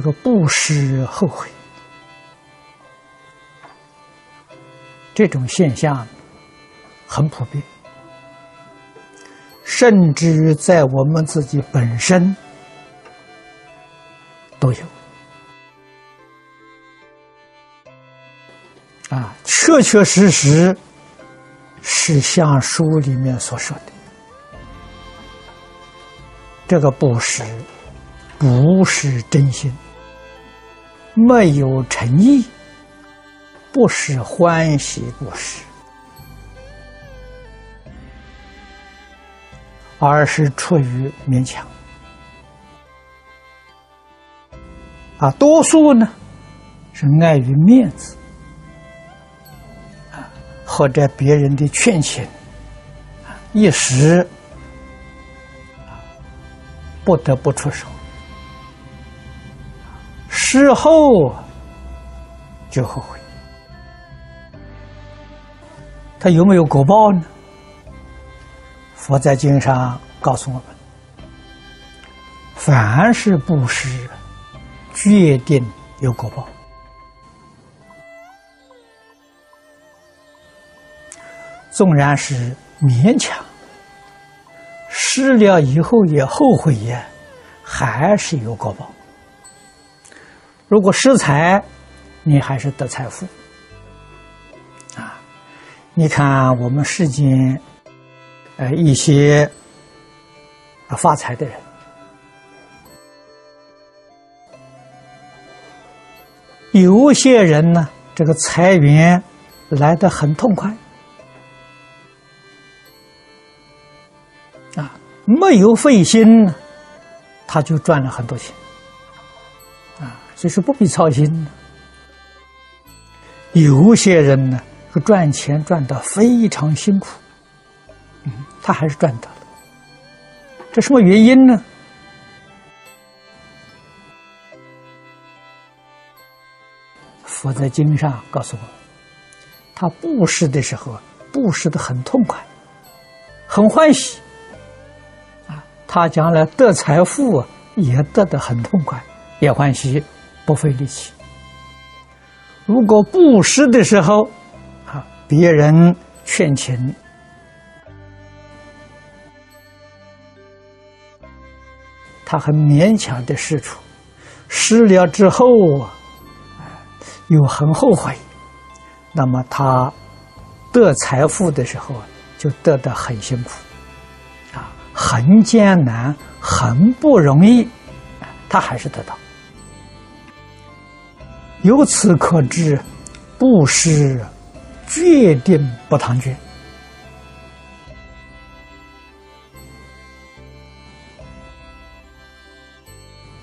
这个不施后悔这种现象很普遍，甚至在我们自己本身都有啊，确确实实是像书里面所说的，这个不施。不是真心，没有诚意，不是欢喜不是，而是出于勉强。啊，多数呢是碍于面子，啊，或者别人的劝请，一时不得不出手。事后就后悔，他有没有果报呢？佛在经上告诉我们：凡是布施，决定有果报。纵然是勉强，施了以后也后悔呀，还是有果报。如果失财，你还是得财富啊！你看我们世间，呃，一些发财的人，有些人呢，这个财源来的很痛快啊，没有费心，他就赚了很多钱。就是不必操心。有些人呢，赚钱赚得非常辛苦，嗯，他还是赚到了。这什么原因呢？佛在经上告诉我，他布施的时候，布施的很痛快，很欢喜，啊，他将来得财富也得的很痛快，也欢喜。不费力气。如果布施的时候，啊，别人劝请，他很勉强的施出，施了之后啊，又很后悔，那么他得财富的时候就得的很辛苦，啊，很艰难，很不容易，他还是得到。由此可知，布施决定不唐捐。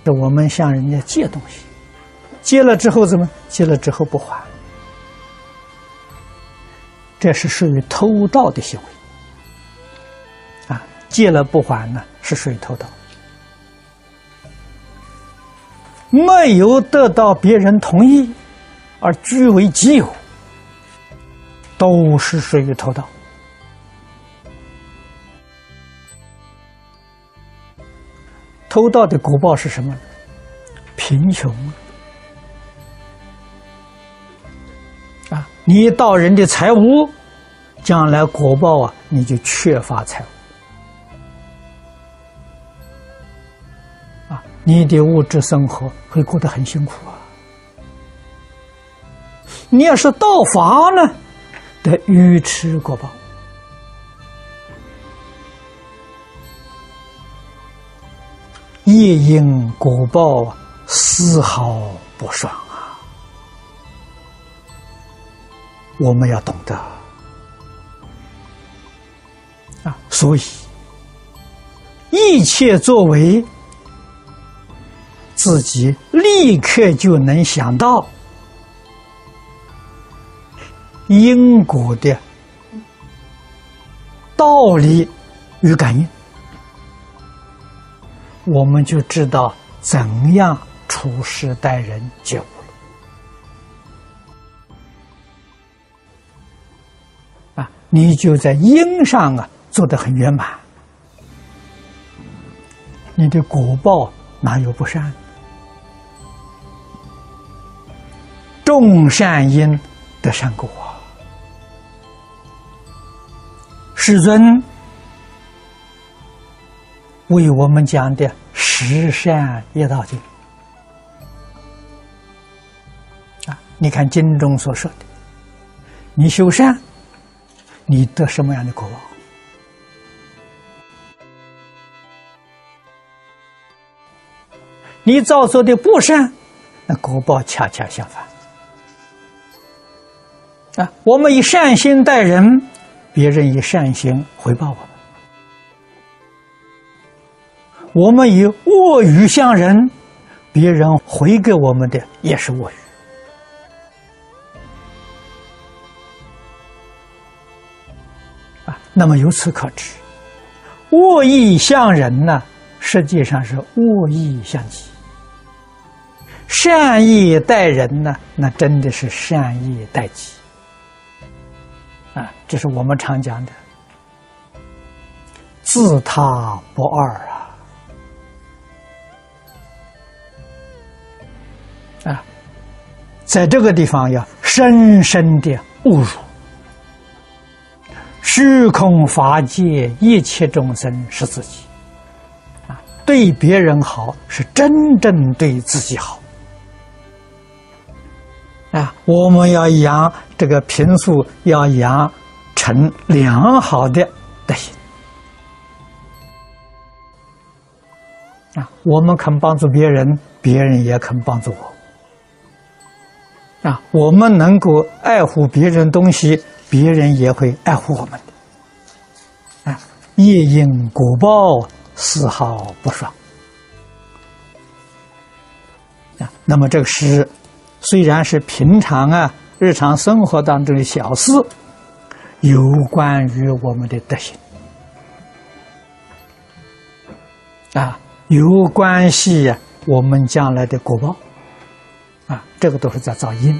这我们向人家借东西，借了之后怎么？借了之后不还，这是属于偷盗的行为。啊，借了不还呢，是属于偷盗。没有得到别人同意而据为己有，都是属于偷盗。偷盗的果报是什么？贫穷啊！你盗人的财物，将来果报啊，你就缺乏财物。啊你的物质生活会过得很辛苦啊！你要是道法呢，得愚痴果报，夜因果报丝毫不爽啊！我们要懂得啊，所以一切作为。自己立刻就能想到因果的道理与感应，我们就知道怎样处事待人接物了。啊，你就在因上啊做得很圆满，你的果报哪有不善？种善因得善果！世尊为我们讲的十善业道经啊，你看经中所说的，你修善，你得什么样的果报？你造作的不善，那果报恰恰相反。啊，我们以善心待人，别人以善心回报我们；我们以恶语向人，别人回给我们的也是恶语。啊，那么由此可知，恶意向人呢，实际上是恶意向己。善意待人呢，那真的是善意待己啊！这是我们常讲的“自他不二”啊！啊，在这个地方要深深的悟入：虚空法界一切众生是自己啊，对别人好是真正对自己好。啊，我们要养这个平素，要养成良好的德行。啊，我们肯帮助别人，别人也肯帮助我。啊，我们能够爱护别人东西，别人也会爱护我们的。啊，业因果报，丝毫不爽。啊，那么这个诗。虽然是平常啊，日常生活当中的小事，有关于我们的德行啊，有关系我们将来的果报啊，这个都是在造因。